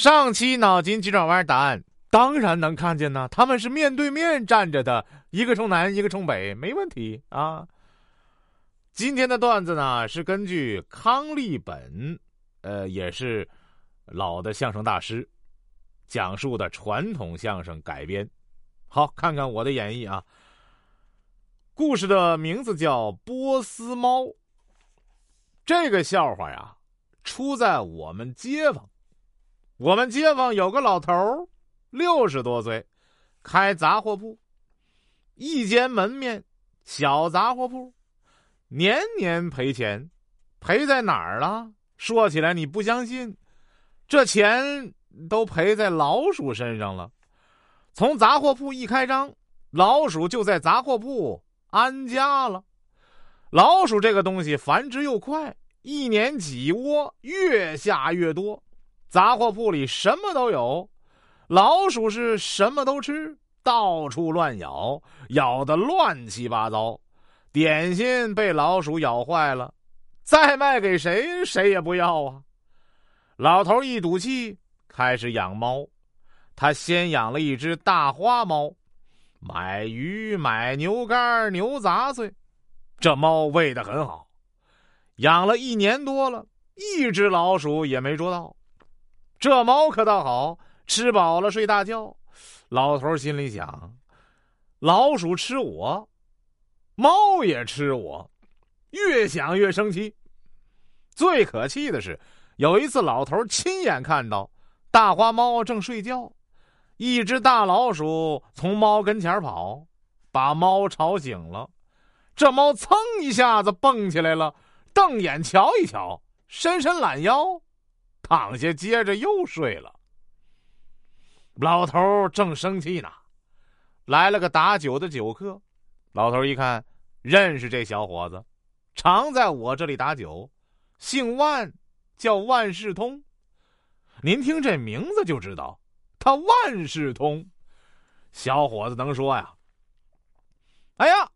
上期脑筋急转弯答案当然能看见呢，他们是面对面站着的，一个冲南，一个冲北，没问题啊。今天的段子呢是根据康利本，呃，也是老的相声大师讲述的传统相声改编。好，看看我的演绎啊。故事的名字叫《波斯猫》。这个笑话呀，出在我们街坊。我们街坊有个老头儿，六十多岁，开杂货铺，一间门面小杂货铺，年年赔钱，赔在哪儿了？说起来你不相信，这钱都赔在老鼠身上了。从杂货铺一开张，老鼠就在杂货铺安家了。老鼠这个东西繁殖又快。一年几窝，越下越多。杂货铺里什么都有，老鼠是什么都吃，到处乱咬，咬得乱七八糟。点心被老鼠咬坏了，再卖给谁，谁也不要啊。老头一赌气，开始养猫。他先养了一只大花猫，买鱼，买牛肝、牛杂碎，这猫喂得很好。养了一年多了，一只老鼠也没捉到。这猫可倒好，吃饱了睡大觉。老头心里想：老鼠吃我，猫也吃我。越想越生气。最可气的是，有一次老头亲眼看到大花猫正睡觉，一只大老鼠从猫跟前跑，把猫吵醒了。这猫噌一下子蹦起来了。瞪眼瞧一瞧，伸伸懒腰，躺下，接着又睡了。老头正生气呢，来了个打酒的酒客。老头一看，认识这小伙子，常在我这里打酒，姓万，叫万事通。您听这名字就知道，他万事通。小伙子能说呀？哎呀，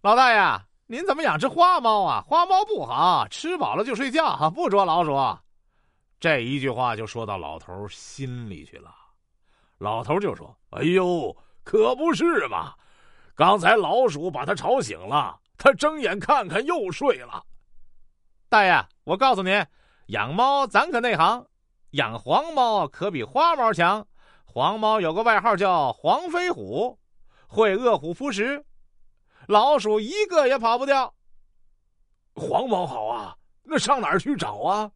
老大爷！您怎么养只花猫啊？花猫不好，吃饱了就睡觉，不捉老鼠。这一句话就说到老头心里去了。老头就说：“哎呦，可不是嘛！刚才老鼠把他吵醒了，他睁眼看看又睡了。大爷，我告诉您，养猫咱可内行，养黄猫可比花猫强。黄猫有个外号叫黄飞虎，会饿虎扑食。”老鼠一个也跑不掉。黄猫好啊，那上哪儿去找啊？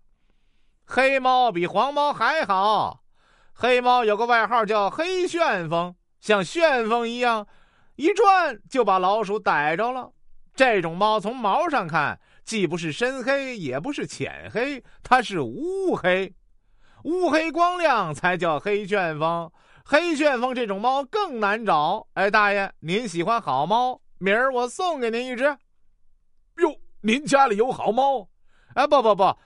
黑猫比黄猫还好，黑猫有个外号叫黑旋风，像旋风一样，一转就把老鼠逮着了。这种猫从毛上看，既不是深黑，也不是浅黑，它是乌黑，乌黑光亮才叫黑旋风。黑旋风这种猫更难找。哎，大爷，您喜欢好猫？明儿我送给您一只。哟，您家里有好猫？哎，不不不，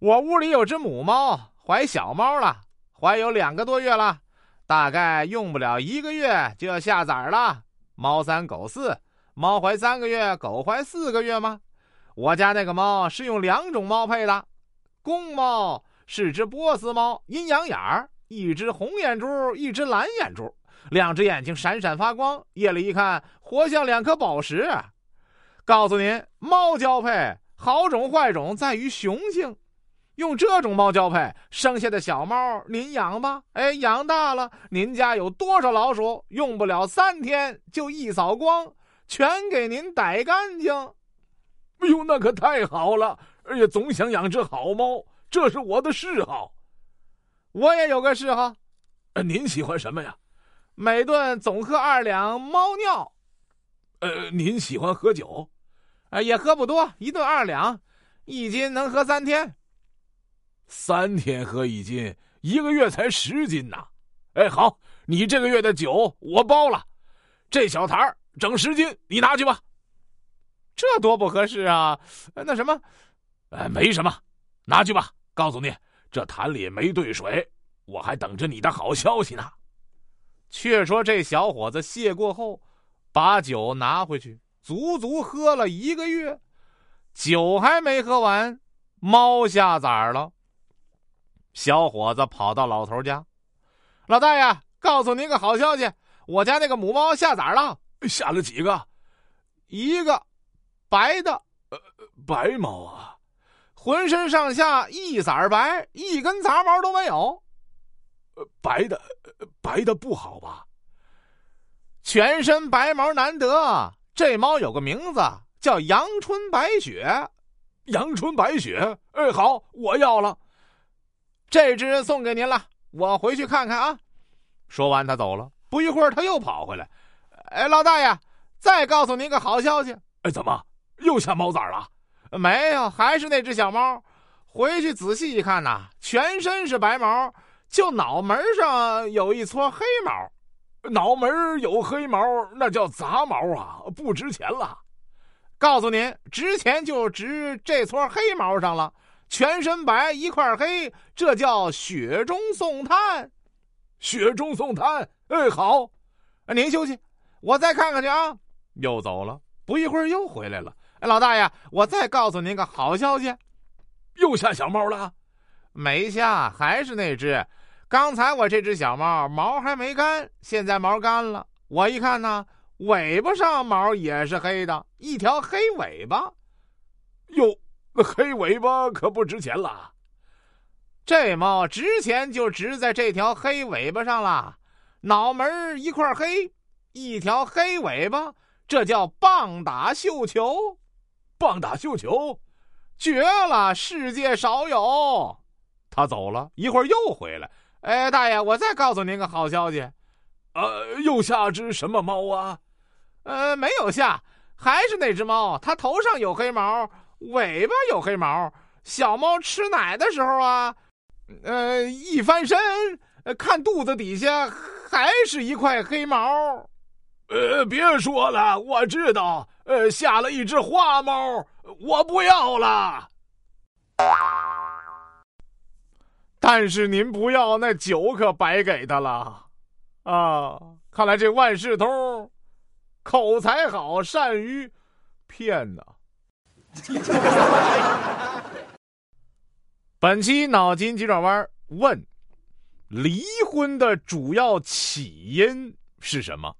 我屋里有只母猫，怀小猫了，怀有两个多月了，大概用不了一个月就要下崽了。猫三狗四，猫怀三个月，狗怀四个月吗？我家那个猫是用两种猫配的，公猫是只波斯猫，阴阳眼儿，一只红眼珠，一只蓝眼珠。两只眼睛闪闪发光，夜里一看，活像两颗宝石。告诉您，猫交配好种坏种在于雄性，用这种猫交配生下的小猫，您养吧。哎，养大了，您家有多少老鼠，用不了三天就一扫光，全给您逮干净。哎呦，那可太好了！哎呀，总想养只好猫，这是我的嗜好。我也有个嗜好，呃您喜欢什么呀？每顿总喝二两猫尿，呃，您喜欢喝酒，呃，也喝不多，一顿二两，一斤能喝三天。三天喝一斤，一个月才十斤呐。哎，好，你这个月的酒我包了，这小坛儿整十斤，你拿去吧。这多不合适啊！那什么，哎，没什么，拿去吧。告诉你，这坛里没兑水，我还等着你的好消息呢。却说这小伙子谢过后，把酒拿回去，足足喝了一个月，酒还没喝完，猫下崽了。小伙子跑到老头家，老大爷，告诉您个好消息，我家那个母猫下崽了，下了几个？一个，白的，呃，白猫啊，浑身上下一色白，一根杂毛都没有。呃，白的，白的不好吧？全身白毛难得，这猫有个名字叫阳春白雪。阳春白雪，哎，好，我要了。这只送给您了，我回去看看啊。说完，他走了。不一会儿，他又跑回来。哎，老大爷，再告诉您个好消息。哎，怎么又下猫崽了？没有，还是那只小猫。回去仔细一看呐，全身是白毛，就脑门上有一撮黑毛。脑门有黑毛，那叫杂毛啊，不值钱了。告诉您，值钱就值这撮黑毛上了。全身白一块黑，这叫雪中送炭。雪中送炭，哎，好，您休息，我再看看去啊。又走了，不一会儿又回来了。哎，老大爷，我再告诉您个好消息，又下小猫了？没下，还是那只。刚才我这只小猫毛还没干，现在毛干了。我一看呢，尾巴上毛也是黑的，一条黑尾巴。哟。黑尾巴可不值钱了，这猫值钱就值在这条黑尾巴上了。脑门一块黑，一条黑尾巴，这叫棒打绣球。棒打绣球，绝了，世界少有。他走了一会儿又回来。哎，大爷，我再告诉您个好消息，呃，又下只什么猫啊？呃，没有下，还是那只猫，它头上有黑毛。尾巴有黑毛，小猫吃奶的时候啊，呃，一翻身，看肚子底下还是一块黑毛。呃，别说了，我知道，呃，下了一只花猫，我不要了。但是您不要，那酒可白给他了啊！看来这万事通口才好，善于骗呐。本期脑筋急转弯问：离婚的主要起因是什么？